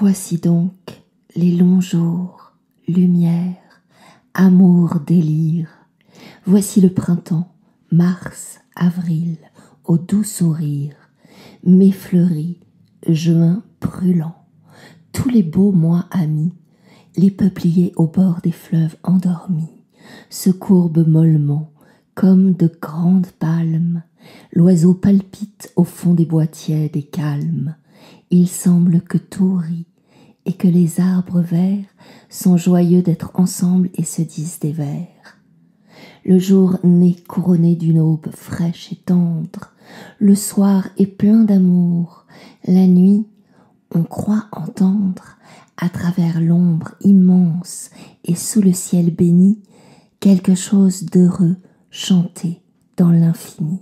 Voici donc les longs jours, lumière, amour, délire. Voici le printemps, mars, avril, au doux sourire, mai fleuri, juin brûlant, tous les beaux mois amis, les peupliers au bord des fleuves endormis, se courbent mollement comme de grandes palmes, l'oiseau palpite au fond des bois tièdes et calmes, il semble que tout rit et que les arbres verts sont joyeux d'être ensemble et se disent des vers. Le jour n'est couronné d'une aube fraîche et tendre, le soir est plein d'amour, la nuit on croit entendre à travers l'ombre immense et sous le ciel béni quelque chose d'heureux chanter dans l'infini.